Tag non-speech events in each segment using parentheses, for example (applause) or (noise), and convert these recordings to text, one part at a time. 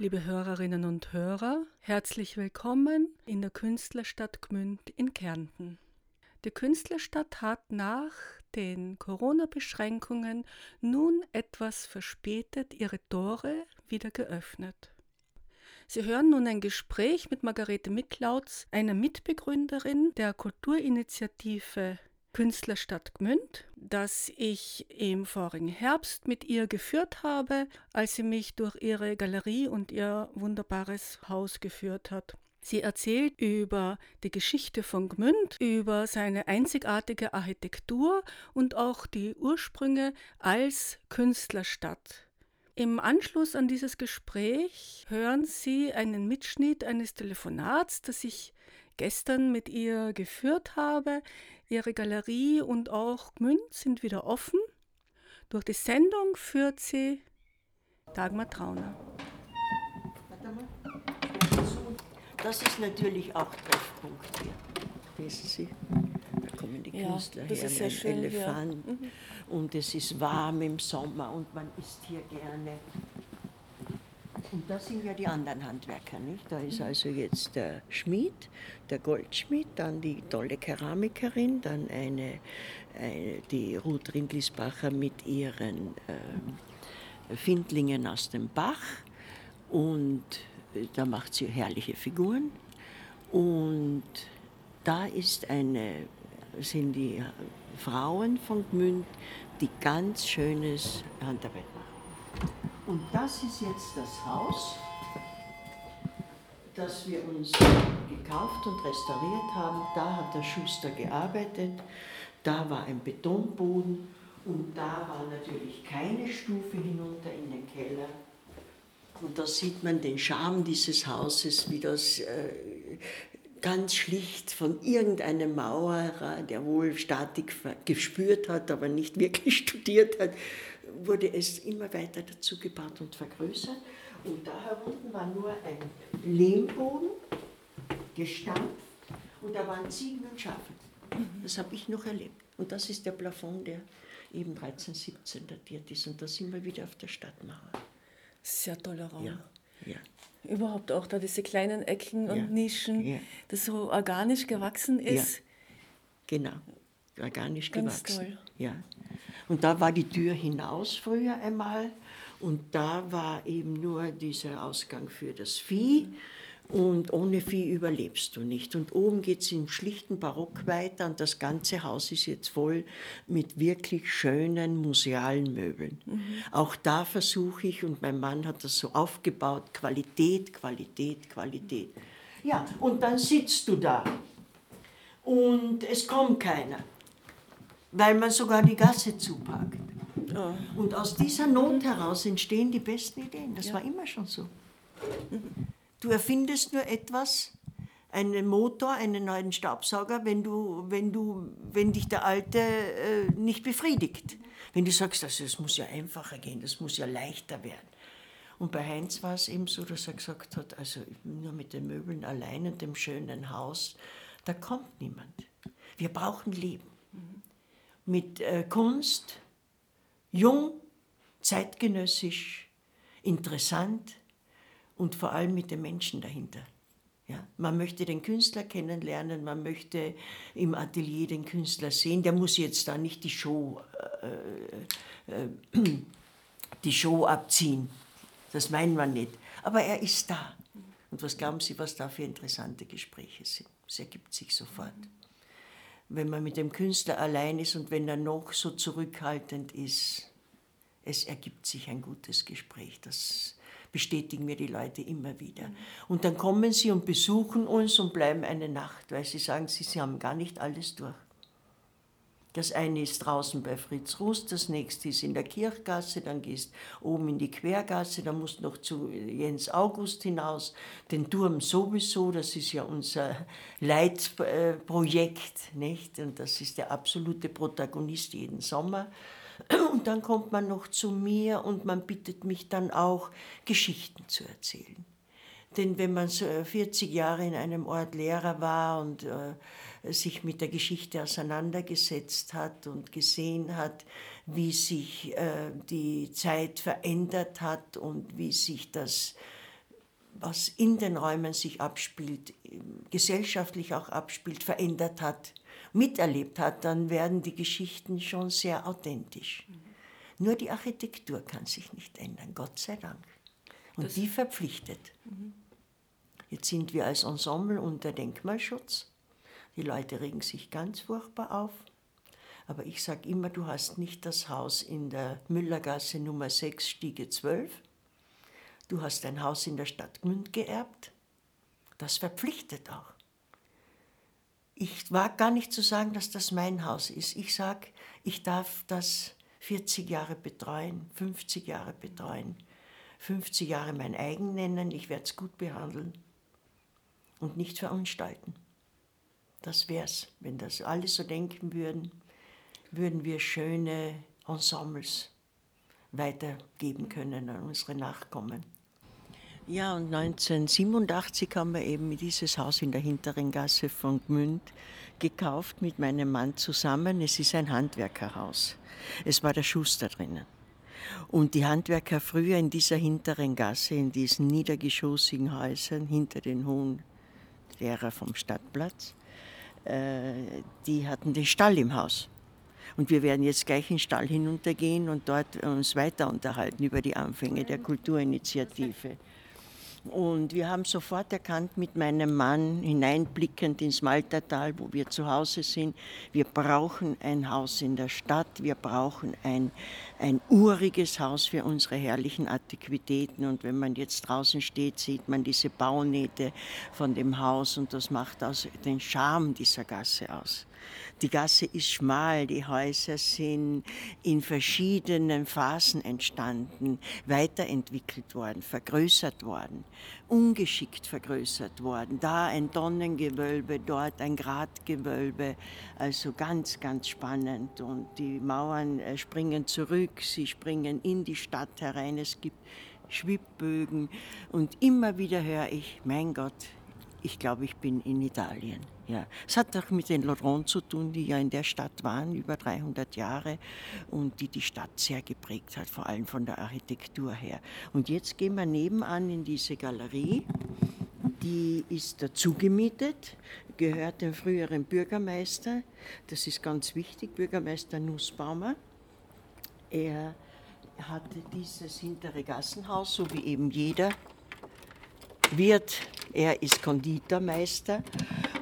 Liebe Hörerinnen und Hörer, herzlich willkommen in der Künstlerstadt Gmünd in Kärnten. Die Künstlerstadt hat nach den Corona-Beschränkungen nun etwas verspätet ihre Tore wieder geöffnet. Sie hören nun ein Gespräch mit Margarete Miklautz, einer Mitbegründerin der Kulturinitiative Künstlerstadt Gmünd, das ich im vorigen Herbst mit ihr geführt habe, als sie mich durch ihre Galerie und ihr wunderbares Haus geführt hat. Sie erzählt über die Geschichte von Gmünd, über seine einzigartige Architektur und auch die Ursprünge als Künstlerstadt. Im Anschluss an dieses Gespräch hören Sie einen Mitschnitt eines Telefonats, das ich gestern mit ihr geführt habe. Ihre Galerie und auch Gmünd sind wieder offen. Durch die Sendung führt sie Dagmar Trauner. Das ist natürlich auch Treffpunkt hier. Wissen Sie? Da kommen die Ja, Künstler das her ist mit sehr einem schön. Elefant. Und es ist warm im Sommer und man isst hier gerne. Und das sind ja die anderen Handwerker, nicht? Da ist also jetzt der Schmied, der Goldschmied, dann die tolle Keramikerin, dann eine, eine die Ruth Rindlisbacher mit ihren ähm, Findlingen aus dem Bach. Und äh, da macht sie herrliche Figuren. Und da ist eine, sind die äh, Frauen von Gmünd, die ganz schönes Handarbeit. Und das ist jetzt das Haus, das wir uns gekauft und restauriert haben. Da hat der Schuster gearbeitet, da war ein Betonboden und da war natürlich keine Stufe hinunter in den Keller. Und da sieht man den Charme dieses Hauses, wie das äh, ganz schlicht von irgendeinem Mauerer, der wohl Statik gespürt hat, aber nicht wirklich (laughs) studiert hat, wurde es immer weiter dazu gebaut und vergrößert. Und da herunten war nur ein Lehmboden, gestampft, und da waren Ziegen und Schafe. Das habe ich noch erlebt. Und das ist der Plafond, der eben 1317 datiert ist. Und da sind wir wieder auf der Stadtmauer. Sehr toller Raum. Ja, ja. Überhaupt auch da diese kleinen Ecken und Ja, Nischen, ja. das so organisch gewachsen ist. Genau, organisch Ganz gewachsen. toll. Ja. Und da war die Tür hinaus früher einmal und da war eben nur dieser Ausgang für das Vieh und ohne Vieh überlebst du nicht. Und oben geht es im schlichten Barock weiter und das ganze Haus ist jetzt voll mit wirklich schönen musealen Möbeln. Auch da versuche ich, und mein Mann hat das so aufgebaut, Qualität, Qualität, Qualität. Ja, und dann sitzt du da und es kommt keiner, weil man sogar die Gasse zupackt. Und aus dieser Not heraus entstehen die besten Ideen. Das war immer schon so. Du erfindest nur etwas, einen Motor, einen neuen Staubsauger, wenn, du, wenn, du, wenn dich der alte äh, nicht befriedigt. Wenn du sagst, also, es muss ja einfacher gehen, das muss ja leichter werden. Und bei Heinz war es eben so, dass er gesagt hat, also nur mit den Möbeln allein und dem schönen Haus, da kommt niemand. Wir brauchen Leben. Mit äh, Kunst, jung, zeitgenössisch, interessant und vor allem mit den Menschen dahinter. Ja, man möchte den Künstler kennenlernen, man möchte im Atelier den Künstler sehen. Der muss jetzt da nicht die Show, äh, äh, die Show abziehen. Das meinen wir nicht. Aber er ist da. Und was glauben Sie, was da für interessante Gespräche sind? Es ergibt sich sofort. Wenn man mit dem Künstler allein ist und wenn er noch so zurückhaltend ist, es ergibt sich ein gutes Gespräch. Das bestätigen mir die Leute immer wieder. Und dann kommen sie und besuchen uns und bleiben eine Nacht, weil sie sagen, sie, sie haben gar nicht alles durch. Das eine ist draußen bei Fritz Rust, das nächste ist in der Kirchgasse, dann gehst oben in die Quergasse, dann musst noch zu Jens August hinaus, den Turm sowieso, das ist ja unser Leitprojekt, nicht? Und das ist der absolute Protagonist jeden Sommer. Und dann kommt man noch zu mir und man bittet mich dann auch, Geschichten zu erzählen. Denn wenn man so 40 Jahre in einem Ort Lehrer war und äh, sich mit der Geschichte auseinandergesetzt hat und gesehen hat, wie sich äh, die Zeit verändert hat und wie sich das, was in den Räumen sich abspielt, gesellschaftlich auch abspielt, verändert hat, miterlebt hat, dann werden die Geschichten schon sehr authentisch. Mhm. Nur die Architektur kann sich nicht ändern, Gott sei Dank. Und das die verpflichtet. Mhm. Jetzt sind wir als Ensemble unter Denkmalschutz. Die Leute regen sich ganz furchtbar auf. Aber ich sage immer, du hast nicht das Haus in der Müllergasse Nummer 6, Stiege 12. Du hast ein Haus in der Stadt Gmünd geerbt. Das verpflichtet auch. Ich wage gar nicht zu sagen, dass das mein Haus ist. Ich sage, ich darf das 40 Jahre betreuen, 50 Jahre betreuen, 50 Jahre mein eigen nennen. Ich werde es gut behandeln und nicht verunstalten. Das wär's. Wenn das alle so denken würden, würden wir schöne Ensembles weitergeben können an unsere Nachkommen. Ja, und 1987 haben wir eben dieses Haus in der hinteren Gasse von Gmünd gekauft mit meinem Mann zusammen. Es ist ein Handwerkerhaus. Es war der Schuster drinnen. Und die Handwerker früher in dieser hinteren Gasse, in diesen niedergeschossigen Häusern hinter den hohen Lehrer vom Stadtplatz, äh, die hatten den Stall im Haus. Und wir werden jetzt gleich in den Stall hinuntergehen und dort uns weiter unterhalten über die Anfänge der Kulturinitiative. Und wir haben sofort erkannt mit meinem Mann, hineinblickend ins Maltertal, wo wir zu Hause sind, wir brauchen ein Haus in der Stadt, wir brauchen ein, ein uriges Haus für unsere herrlichen Antiquitäten. Und wenn man jetzt draußen steht, sieht man diese Baunähte von dem Haus und das macht aus den Charme dieser Gasse aus. Die Gasse ist schmal, die Häuser sind in verschiedenen Phasen entstanden, weiterentwickelt worden, vergrößert worden, ungeschickt vergrößert worden. Da ein Tonnengewölbe, dort ein Gratgewölbe, also ganz, ganz spannend. Und die Mauern äh, springen zurück, sie springen in die Stadt herein. Es gibt Schwibbögen und immer wieder höre ich, mein Gott, ich glaube, ich bin in Italien. Ja. Es hat auch mit den Laurent zu tun, die ja in der Stadt waren, über 300 Jahre und die die Stadt sehr geprägt hat, vor allem von der Architektur her. Und jetzt gehen wir nebenan in diese Galerie. Die ist dazu gemietet, gehört dem früheren Bürgermeister. Das ist ganz wichtig, Bürgermeister Nussbaumer. Er hatte dieses hintere Gassenhaus, so wie eben jeder Wirt er ist Konditormeister.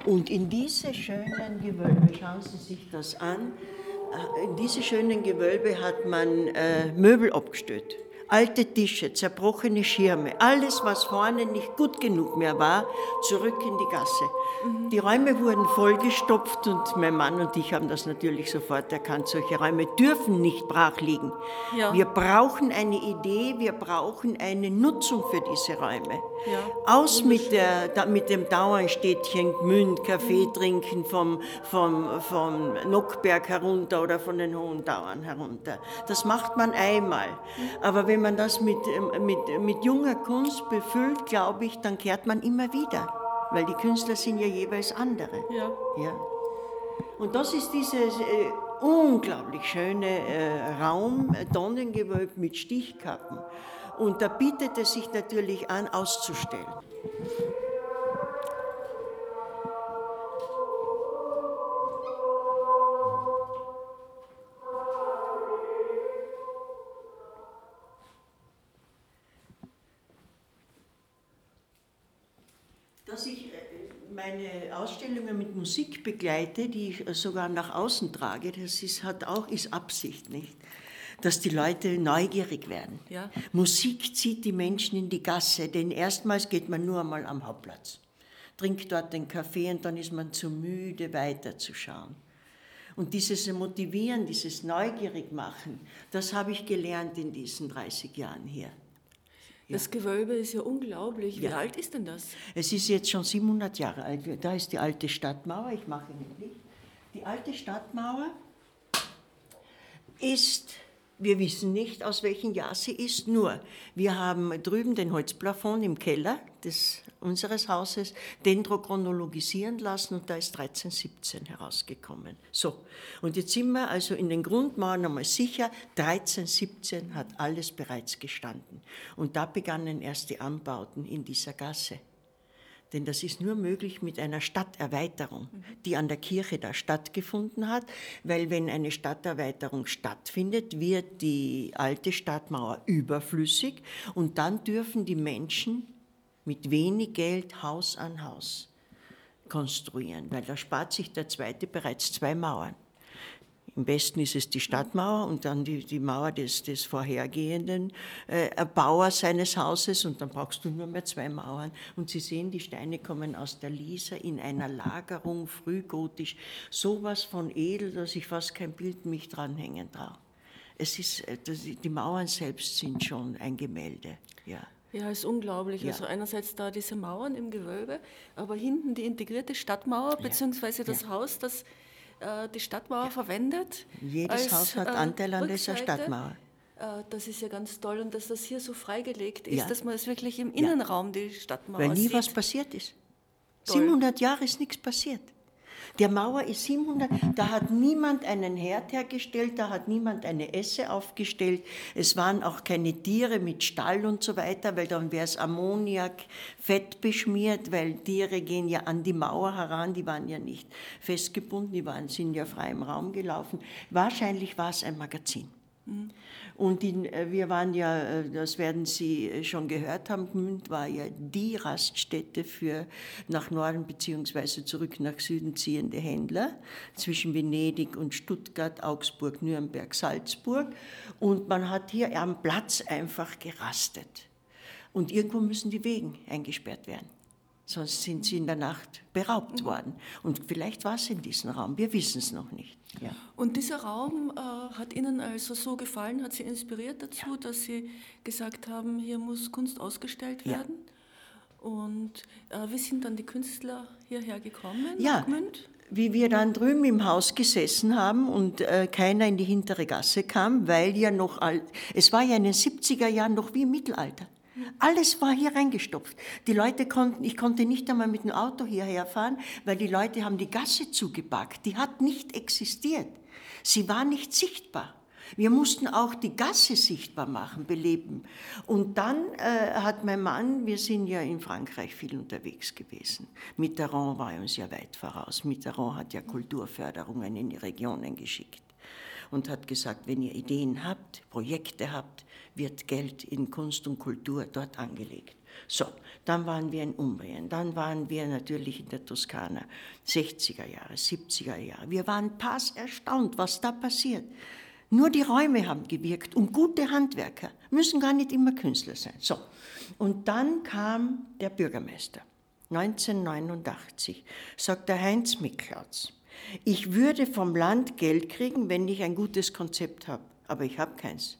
Und in diese schönen Gewölbe, schauen Sie sich das an, äh, in diese schönen Gewölbe hat man äh, Möbel abgestellt alte Tische, zerbrochene Schirme, alles, was vorne nicht gut genug mehr war, zurück in die Gasse. Mhm. Die Räume wurden vollgestopft und mein Mann und ich haben das natürlich sofort erkannt. Solche Räume dürfen nicht brach liegen. Ja. Wir brauchen eine Idee, wir brauchen eine Nutzung für diese Räume. Ja. Aus mit, der, mit dem Dauerstädtchen Gmünd, Kaffee trinken vom, vom, vom Nockberg herunter oder von den Hohen Dauern herunter. Das macht man einmal. Aber wenn man das mit, ähm, mit, mit junger Kunst befüllt, glaube ich, dann kehrt man immer wieder. Weil die Künstler sind ja jeweils andere. Ja. ja. Und das ist dieses äh, unglaublich schöne äh, Raum, äh, Tonnengewölb mit Stichkappen. Und da bietet es sich natürlich an, auszustellen. meine Ausstellungen mit Musik begleite, die ich sogar nach außen trage, das ist, hat auch, ist Absicht, nicht? Dass die Leute neugierig werden. Ja. Musik zieht die Menschen in die Gasse, denn erstmals geht man nur einmal am Hauptplatz, trinkt dort den Kaffee und dann ist man zu müde weiterzuschauen. Und dieses Motivieren, dieses Neugierig machen, das habe ich gelernt in diesen 30 Jahren hier. Das Gewölbe ist ja unglaublich. Wie Ja. alt ist denn das? Es ist jetzt schon 700 Jahre alt. Da ist die alte Stadtmauer. Ich mache Ihnen Licht. Die alte Stadtmauer ist, wir wissen nicht, aus welchem Jahr sie ist, nur wir haben drüben den Holzplafond im Keller des, unseres Hauses dendrochronologisieren lassen und da ist 1317 herausgekommen. So, und jetzt sind wir also in den Grundmauern einmal sicher, 1317 hat alles bereits gestanden. Und da begannen erst die Anbauten in dieser Gasse. Denn das ist nur möglich mit einer Stadterweiterung, die an der Kirche da stattgefunden hat, weil wenn eine Stadterweiterung stattfindet, wird die alte Stadtmauer überflüssig und dann dürfen die Menschen mit wenig Geld Haus an Haus konstruieren, weil da spart sich der zweite bereits zwei Mauern. Im Westen ist es die Stadtmauer und dann die, die Mauer des, des vorhergehenden äh, Erbauers seines Hauses und dann brauchst du nur mehr zwei Mauern. Und Sie sehen, die Steine kommen aus der Liesa in einer Lagerung, frühgotisch, sowas von edel, dass ich fast kein Bild mich dranhängen traue. Es ist, äh, die Mauern selbst sind schon ein Gemälde, ja. Ja, ist unglaublich. Ja. Also einerseits da diese Mauern im Gewölbe, aber hinten die integrierte Stadtmauer, beziehungsweise das Haus, das äh, die Stadtmauer verwendet. Jedes als, Haus hat äh, Anteil an dieser. Stadtmauer. Äh, Das ist ja ganz toll und dass das hier so freigelegt ist, Ja. dass man es wirklich im Innenraum die Stadtmauer Weil nie sieht. was passiert ist. Toll. 700 Jahre ist nichts passiert. Der Mauer ist 700, da hat niemand einen Herd hergestellt, da hat niemand eine Esse aufgestellt. Es waren auch keine Tiere mit Stall und so weiter, weil dann wäre es Ammoniak, Fett beschmiert, weil Tiere gehen ja an die Mauer heran, die waren ja nicht festgebunden, die waren, sind ja frei im Raum gelaufen. Wahrscheinlich war es ein Magazin. Und in, äh, wir waren ja, äh, das werden Sie äh, schon gehört haben, Gmünd war ja die Raststätte für nach Norden beziehungsweise zurück nach Süden ziehende Händler zwischen Venedig und Stuttgart, Augsburg, Nürnberg, Salzburg. Und man hat hier am Platz einfach gerastet. Und irgendwo müssen die Wegen eingesperrt werden. Sonst sind sie in der Nacht beraubt worden. Und vielleicht war es in diesem Raum, wir wissen es noch nicht. Ja. Und dieser Raum äh, hat Ihnen also so gefallen, hat Sie inspiriert dazu, dass Sie gesagt haben, hier muss Kunst ausgestellt Ja. werden? Und äh, wie sind dann die Künstler hierher gekommen? Ja, wie wir dann drüben im Haus gesessen haben und äh, keiner in die hintere Gasse kam, weil ja noch, all, es war ja in den 70er Jahren noch wie im Mittelalter. Alles war hier reingestopft. Die Leute konnten, ich konnte nicht einmal mit dem Auto hierher fahren, weil die Leute haben die Gasse zugepackt. Die hat nicht existiert. Sie war nicht sichtbar. Wir mussten auch die Gasse sichtbar machen, beleben. Und dann äh, hat mein Mann, wir sind ja in Frankreich viel unterwegs gewesen. Mitterrand war uns ja weit voraus. Mitterrand hat ja Kulturförderungen in die Regionen geschickt und hat gesagt, wenn ihr Ideen habt, Projekte habt, wird Geld in Kunst und Kultur dort angelegt. So, dann waren wir in Umbrien, dann waren wir natürlich in der Toskana, 60er Jahre, 70er Jahre. Wir waren pass erstaunt, was da passiert. Nur die Räume haben gewirkt und gute Handwerker müssen gar nicht immer Künstler sein. So, und dann kam der Bürgermeister, 1989, sagt der Heinz Miklautz. Ich würde vom Land Geld kriegen, wenn ich ein gutes Konzept habe, aber ich habe keins.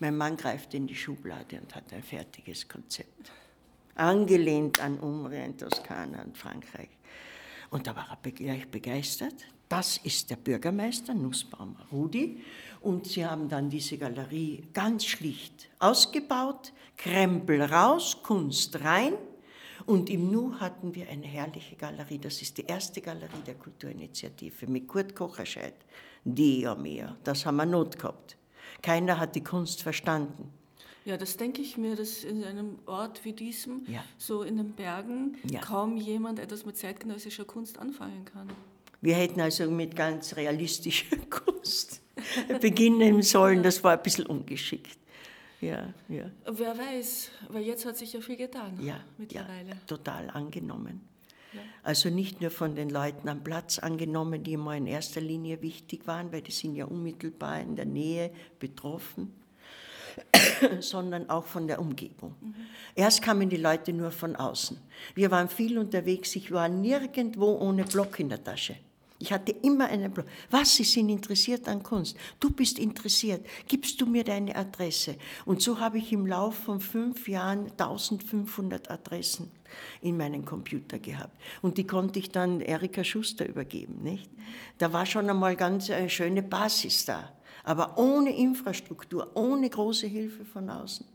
Mein Mann greift in die Schublade und hat ein fertiges Konzept. Angelehnt an Umrien, Toskana und Frankreich. Und da war er gleich begeistert. Das ist der Bürgermeister, Nussbaum Rudi. Und sie haben dann diese Galerie ganz schlicht ausgebaut, Krempel raus, Kunst rein. Und im Nu hatten wir eine herrliche Galerie. Das ist die erste Galerie der Kulturinitiative mit Kurt Kocherscheid. Dio mio, das haben wir Not gehabt. Keiner hat die Kunst verstanden. Ja, das denke ich mir, dass in einem Ort wie diesem, Ja. so in den Bergen, Ja. kaum jemand etwas mit zeitgenössischer Kunst anfangen kann. Wir hätten also mit ganz realistischer (laughs) Kunst beginnen sollen. Das war ein bisschen ungeschickt. Ja, ja, Wer weiß, weil jetzt hat sich ja viel getan ja, mittlerweile. ja total angenommen. Also nicht nur von den Leuten am Platz angenommen, die immer in erster Linie wichtig waren, weil die sind ja unmittelbar in der Nähe betroffen, (coughs) sondern auch von der Umgebung. Erst kamen die Leute nur von außen. Wir waren viel unterwegs, ich war nirgendwo ohne Block in der Tasche. Ich hatte immer einen Blog. Was, Sie sind interessiert an Kunst? Du bist interessiert. Gibst du mir deine Adresse? Und so habe ich im Laufe von fünf Jahren 1500 Adressen in meinen Computer gehabt. Und die konnte ich dann Erika Schuster übergeben. Nicht? Da war schon einmal ganz eine schöne Basis da. Aber ohne Infrastruktur, ohne große Hilfe von außen.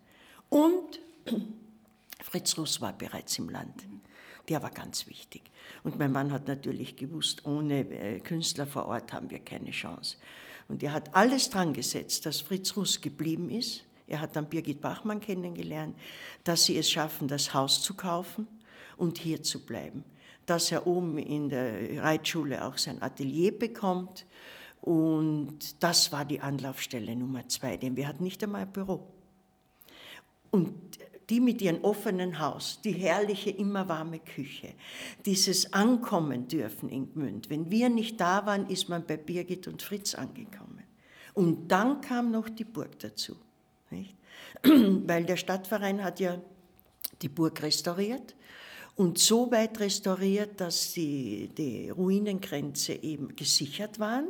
Und (clears throat) Fritz Russ war bereits im Land. Der war ganz wichtig. Und mein Mann hat natürlich gewusst, ohne äh, Künstler vor Ort haben wir keine Chance. Und er hat alles dran gesetzt, dass Fritz Russ geblieben ist. Er hat dann Birgit Bachmann kennengelernt, dass sie es schaffen, das Haus zu kaufen und hier zu bleiben. Dass er oben in der Reitschule auch sein Atelier bekommt. Und das war die Anlaufstelle Nummer zwei, denn wir hatten nicht einmal ein Büro. Und die mit ihrem offenen Haus, die herrliche, immer warme Küche, dieses Ankommen dürfen in Gmünd. Wenn wir nicht da waren, ist man bei Birgit und Fritz angekommen. Und dann kam noch die Burg dazu. Nicht? (clears throat) Weil der Stadtverein hat ja die Burg restauriert und so weit restauriert, dass die, die Ruinengrenze eben gesichert waren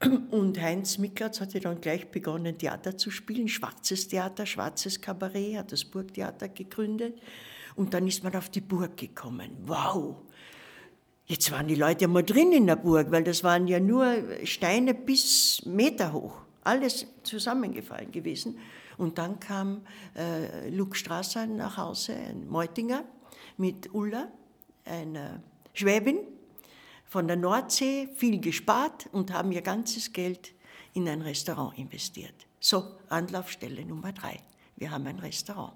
(clears throat) und Heinz Miklatz hatte dann gleich begonnen, Theater zu spielen, schwarzes Theater, schwarzes Kabarett, hat das Burgtheater gegründet. Und dann ist man auf die Burg gekommen. Wow! Jetzt waren die Leute mal drin in der Burg, weil das waren ja nur Steine bis Meter hoch. Alles zusammengefallen gewesen. Und dann kam äh, Luke Strasser nach Hause, ein Meutinger, mit Ulla, einer Schwäbin, von der Nordsee viel gespart und haben ihr ganzes Geld in ein Restaurant investiert. So, Anlaufstelle Nummer drei. Wir haben ein Restaurant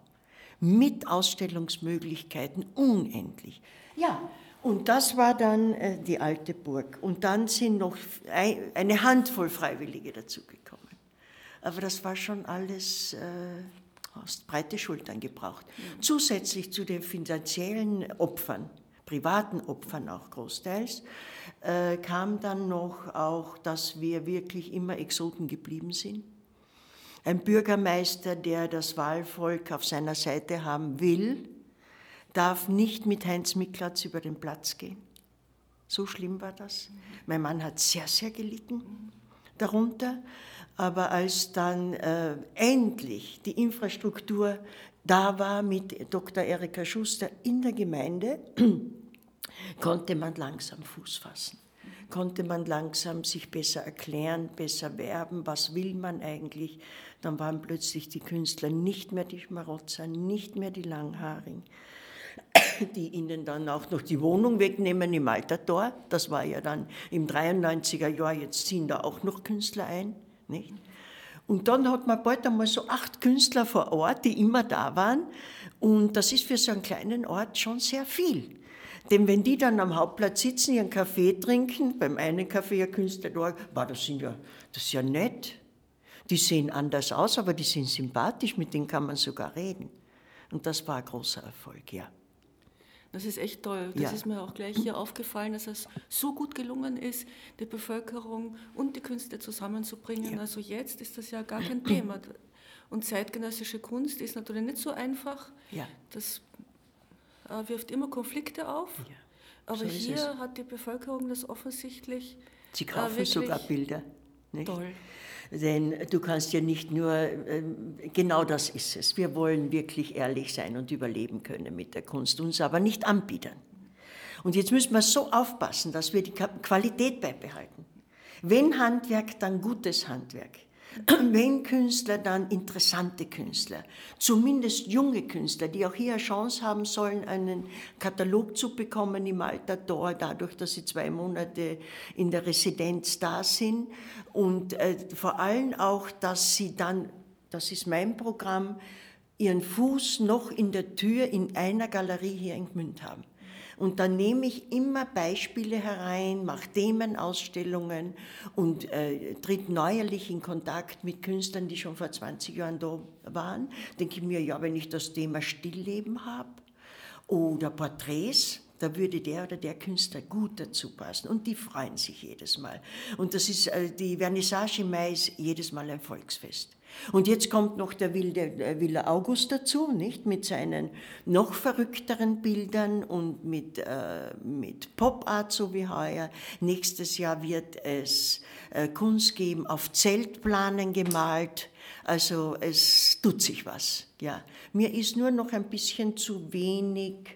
mit Ausstellungsmöglichkeiten unendlich. Ja, und das war dann äh, die alte Burg. Und dann sind noch ein, eine Handvoll Freiwillige dazugekommen. Aber das war schon alles äh, aus breite Schultern gebraucht. Mhm. Zusätzlich zu den finanziellen Opfern privaten Opfern auch großteils, äh, kam dann noch auch, dass wir wirklich immer Exoten geblieben sind. Ein Bürgermeister, der das Wahlvolk auf seiner Seite haben will, darf nicht mit Heinz Miklatz über den Platz gehen. So schlimm war das. Mein Mann hat sehr, sehr gelitten darunter. Aber als dann äh, endlich die Infrastruktur da war mit Dr. Erika Schuster in der Gemeinde, (clears throat) konnte man langsam Fuß fassen. Konnte man langsam sich besser erklären, besser werben, was will man eigentlich. Dann waren plötzlich die Künstler nicht mehr die Schmarotzer, nicht mehr die Langhaarigen, die ihnen dann auch noch die Wohnung wegnehmen im Altertor. Das war ja dann im 93er Jahr, jetzt ziehen da auch noch Künstler ein. Nicht? Und dann hat man bald einmal so acht Künstler vor Ort, die immer da waren. Und das ist für so einen kleinen Ort schon sehr viel. Denn wenn die dann am Hauptplatz sitzen, ihren Kaffee trinken, beim einen Kaffee ein Künstler da, war das, sind ja, das ist ja nett. Die sehen anders aus, aber die sind sympathisch, mit denen kann man sogar reden. Und das war ein großer Erfolg, ja. Das ist echt toll. Das Ja. ist mir auch gleich hier aufgefallen, dass es so gut gelungen ist, die Bevölkerung und die Künste zusammenzubringen. Ja. Also jetzt ist das ja gar kein Thema. Und zeitgenössische Kunst ist natürlich nicht so einfach. Ja. Das äh, wirft immer Konflikte auf. Aber so hier es. hat die Bevölkerung das offensichtlich Sie äh, kaufen wirklich sogar Bilder. Nicht? toll. Denn du kannst ja nicht nur, ähm, genau das ist es. Wir wollen wirklich ehrlich sein und überleben können mit der Kunst, uns aber nicht anbiedern. Und jetzt müssen wir so aufpassen, dass wir die Qualität beibehalten. Wenn Handwerk, dann gutes Handwerk. (coughs) Wenn Künstler, dann interessante Künstler. Zumindest junge Künstler, die auch hier eine Chance haben sollen, einen Katalog zu bekommen im Alter dort, dadurch, dass sie zwei Monate in der Residenz da sind. Und äh, vor allem auch, dass sie dann, das ist mein Programm, ihren Fuß noch in der Tür in einer Galerie hier in Gmünd haben. Und dann nehme ich immer Beispiele herein, mache Themenausstellungen und äh, tritt neuerlich in Kontakt mit Künstlern, die schon vor 20 Jahren da waren. Denke ich mir, ja, wenn ich das Thema Stillleben habe oder Porträts, Da würde der oder der Künstler gut dazu passen. Und die freuen sich jedes Mal. Und das ist, äh, die Vernissage im Mai ist jedes Mal ein Volksfest. Und jetzt kommt noch der wilde der Villa August dazu, nicht? Mit seinen noch verrückteren Bildern und mit, äh, mit Pop-Art, so wie heuer. Nächstes Jahr wird es äh, Kunst geben, auf Zeltplanen gemalt. Also es tut sich was, ja. Mir ist nur noch ein bisschen zu wenig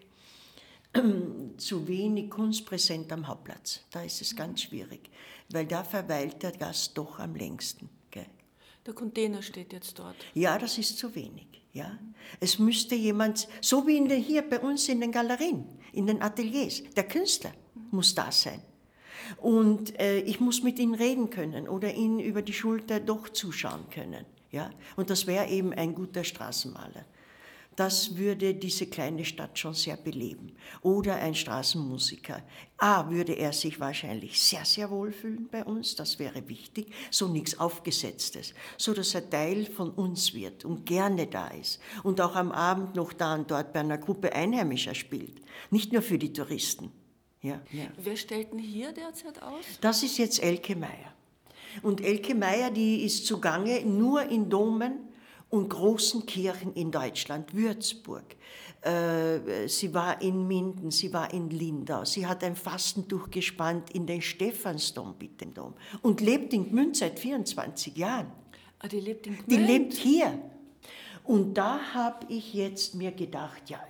(clears throat) zu wenig Kunst präsent am Hauptplatz. Da ist es ganz schwierig, weil da verweilt der Gast doch am längsten. Gell? Der Container steht jetzt dort. Ja, das ist zu wenig. Ja? Es müsste jemand, so wie in der, hier bei uns in den Galerien, in den Ateliers, der Künstler muss da sein. Und äh, ich muss mit ihm reden können oder ihn über die Schulter doch zuschauen können. Ja? Und das wäre eben ein guter Straßenmaler das würde diese kleine Stadt schon sehr beleben. Oder ein Straßenmusiker. A, würde er sich wahrscheinlich sehr, sehr wohl fühlen bei uns, das wäre wichtig, so nichts Aufgesetztes, so dass er Teil von uns wird und gerne da ist und auch am Abend noch da und dort bei einer Gruppe Einheimischer spielt, nicht nur für die Touristen. Ja, ja. Wer stellt denn hier derzeit aus? Das ist jetzt Elke Meier. Und Elke Meier, die ist zugange nur in Domen und großen Kirchen in Deutschland, Würzburg. Äh, sie war in Minden, sie war in Lindau, sie hat ein Fastentuch gespannt in den Stephansdom, bitte Dom, und lebt in Gmünd seit 24 Jahren. Ah, die lebt in Gmünd? Die lebt hier. Und da habe ich jetzt mir gedacht, ja,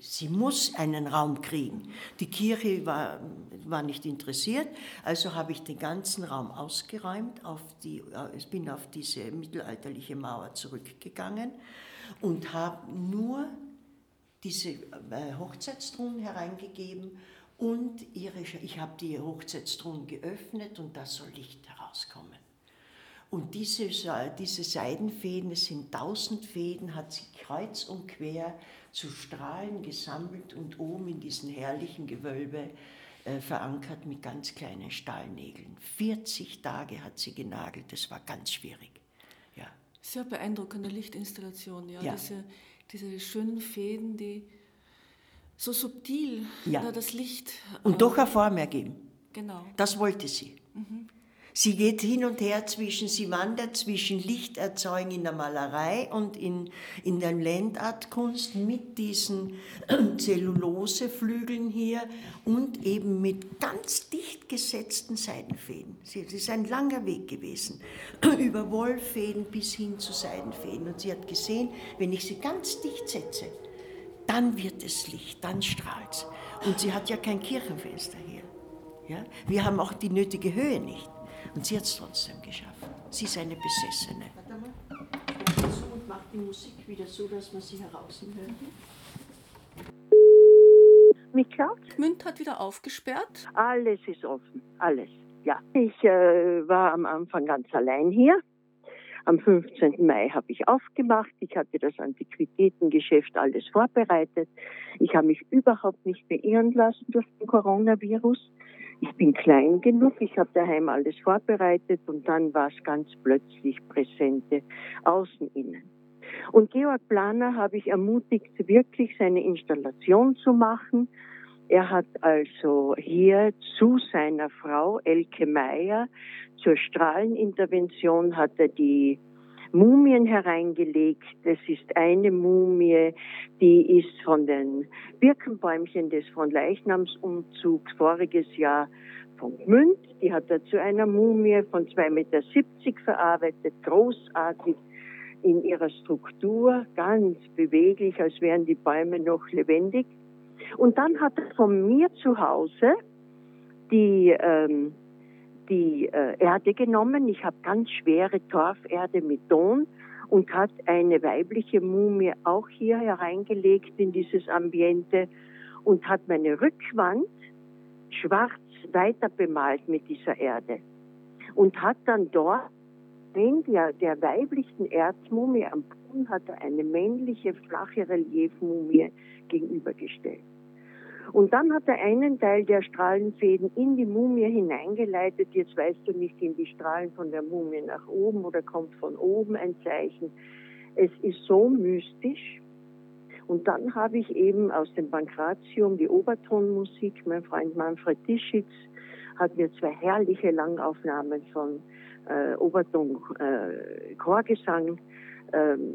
sie muss einen Raum kriegen. Die Kirche war, war nicht interessiert, also habe ich den ganzen Raum ausgeräumt, auf die, äh, ich bin auf diese mittelalterliche Mauer zurückgegangen und habe nur diese äh, Hochzeitstruhen hereingegeben und ihre, ich habe die Hochzeitstruhen geöffnet und da soll Licht herauskommen. Und diese, diese Seidenfäden, es sind tausend Fäden, hat sie kreuz und quer zu Strahlen gesammelt und oben in diesem herrlichen Gewölbe äh, verankert mit ganz kleinen Stahlnägeln. 40 Tage hat sie genagelt, das war ganz schwierig. Ja. Sehr beeindruckende Lichtinstallation, ja. ja. Diese, diese schönen Fäden, die so subtil ja. das Licht. Und äh, doch eine Form ergeben. Genau. Das wollte sie. Mhm. Sie geht hin und her zwischen, sie wandert zwischen Lichterzeugen in der Malerei und in, in der Landartkunst mit diesen (clears throat) Zelluloseflügeln hier und eben mit ganz dicht gesetzten Seidenfäden. Es ist ein langer Weg gewesen, (clears throat) über Wollfäden bis hin zu Seidenfäden. Und sie hat gesehen, wenn ich sie ganz dicht setze, dann wird es Licht, dann strahlt es. Und sie hat ja kein Kirchenfenster hier. Ja? Wir haben auch die nötige Höhe nicht. Und sie hat es trotzdem geschafft. Sie ist eine Besessene. Warte mal. So und macht die Musik wieder so, dass man sie heraus hört. Miklaus? Münd hat wieder aufgesperrt. Alles ist offen, alles. Ja, ich äh, war am Anfang ganz allein hier. Am 15. Mai habe ich aufgemacht. Ich hatte das Antiquitätengeschäft alles vorbereitet. Ich habe mich überhaupt nicht beirren lassen durch den Coronavirus ich bin klein genug, ich habe daheim alles vorbereitet und dann war es ganz plötzlich Präsente außen innen. Und Georg Planer habe ich ermutigt, wirklich seine Installation zu machen. Er hat also hier zu seiner Frau Elke Meyer zur Strahlenintervention hat er die Mumien hereingelegt. Es ist eine Mumie, die ist von den Birkenbäumchen des von Leichnamsumzugs voriges Jahr von Gmünd. Die hat er zu einer Mumie von 2,70 Meter verarbeitet, großartig in ihrer Struktur, ganz beweglich, als wären die Bäume noch lebendig. Und dann hat er von mir zu Hause die ähm, die äh, Erde genommen. Ich habe ganz schwere Torferde mit Ton und hat eine weibliche Mumie auch hier hereingelegt in dieses Ambiente und hat meine Rückwand schwarz weiter bemalt mit dieser Erde und hat dann dort in der, der weiblichen Erzmumie am Boden hat er eine männliche flache Reliefmumie gegenübergestellt. Und dann hat er einen Teil der Strahlenfäden in die Mumie hineingeleitet. Jetzt weißt du nicht, gehen die Strahlen von der Mumie nach oben oder kommt von oben ein Zeichen. Es ist so mystisch. Und dann habe ich eben aus dem Pankratium die Obertonmusik, mein Freund Manfred Tischitz hat mir zwei herrliche Langaufnahmen von äh, Oberton äh, Chorgesang ähm,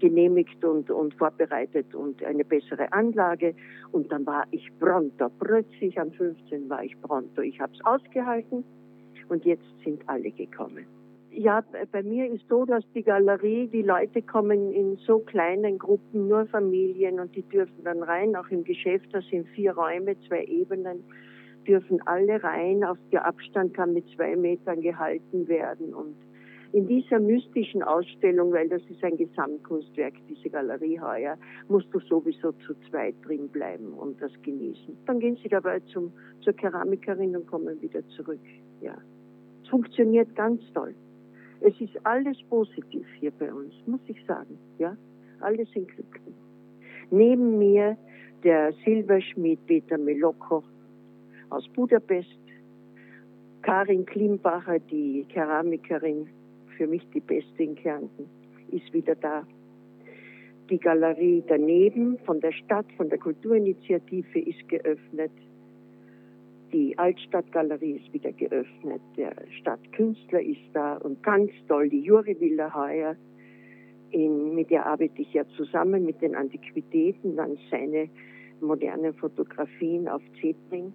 genehmigt und, und vorbereitet und eine bessere Anlage. Und dann war ich pronto. Plötzlich am 15. war ich pronto. Ich habe es ausgehalten und jetzt sind alle gekommen. Ja, bei mir ist so, dass die Galerie, die Leute kommen in so kleinen Gruppen, nur Familien und die dürfen dann rein, auch im Geschäft, da sind vier Räume, zwei Ebenen, dürfen alle rein, auf der Abstand kann mit zwei Metern gehalten werden und in dieser mystischen Ausstellung, weil das ist ein Gesamtkunstwerk, diese Galerie heuer, musst du sowieso zu zweit drin bleiben und das genießen. Dann gehen sie dabei zum, zur Keramikerin und kommen wieder zurück. Ja. Es funktioniert ganz toll. Es ist alles positiv hier bei uns, muss ich sagen. Ja, alle sind glücklich. Neben mir der Silberschmied Peter Meloko aus Budapest, Karin Klimbacher, die Keramikerin für mich die beste in Kärnten, ist wieder da. Die Galerie daneben von der Stadt, von der Kulturinitiative ist geöffnet. Die Altstadtgalerie ist wieder geöffnet. Der Stadtkünstler ist da und ganz toll, die Juri Villa heuer. In, mit der arbeite ich ja zusammen mit den Antiquitäten, dann seine modernen Fotografien auf C bringt.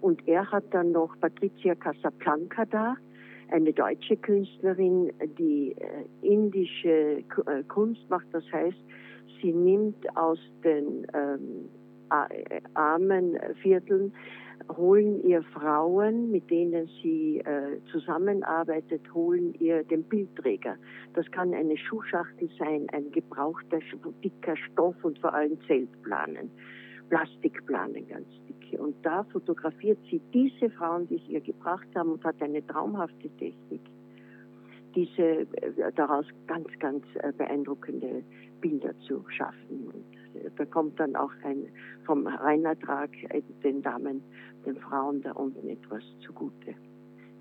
Und er hat dann noch Patricia Casablanca da, eine deutsche Künstlerin, die äh, indische äh, Kunst macht. Das heißt, sie nimmt aus den ähm, armen Vierteln, holen ihr Frauen, mit denen sie äh, zusammenarbeitet, holen ihr den Bildträger. Das kann eine Schuhschachtel sein, ein gebrauchter, dicker Stoff und vor allem Zeltplanen. Plastikplanen ganz dicke. Und da fotografiert sie diese Frauen, die es ihr gebracht haben und hat eine traumhafte Technik, diese äh, daraus ganz, ganz äh, beeindruckende Bilder zu schaffen. Und äh, da kommt dann auch ein, vom Reinertrag den Damen, den Frauen da unten etwas zugute.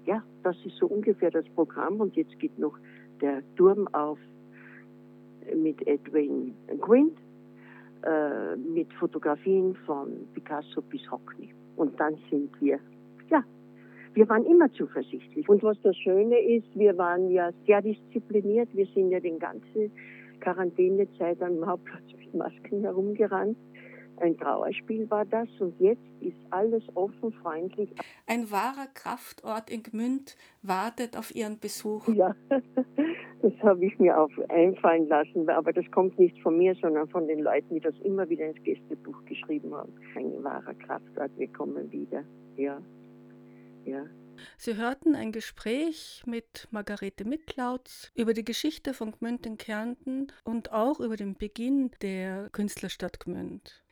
Ja, das ist so ungefähr das Programm und jetzt geht noch der Turm auf mit Edwin Quint äh, mit Fotografien von Picasso bis Hockney. Und dann sind wir, ja, wir waren immer zuversichtlich. Und was das Schöne ist, wir waren ja sehr diszipliniert. Wir sind ja den ganzen Quarantänezeit am Hauptplatz mit Masken herumgerannt. Ein Trauerspiel war das und jetzt ist alles offen, freundlich. Ein wahrer Kraftort in Gmünd wartet auf Ihren Besuch. Ja, (laughs) das habe ich mir auch einfallen lassen, aber das kommt nicht von mir, sondern von den Leuten, die das immer wieder ins Gästebuch geschrieben haben. Ein wahrer Kraftort, wir kommen wieder. Ja, ja. Sie hörten ein Gespräch mit Margarete Mitlautz über die Geschichte von Gmünd in Kärnten und auch über den Beginn der Künstlerstadt Gmünd.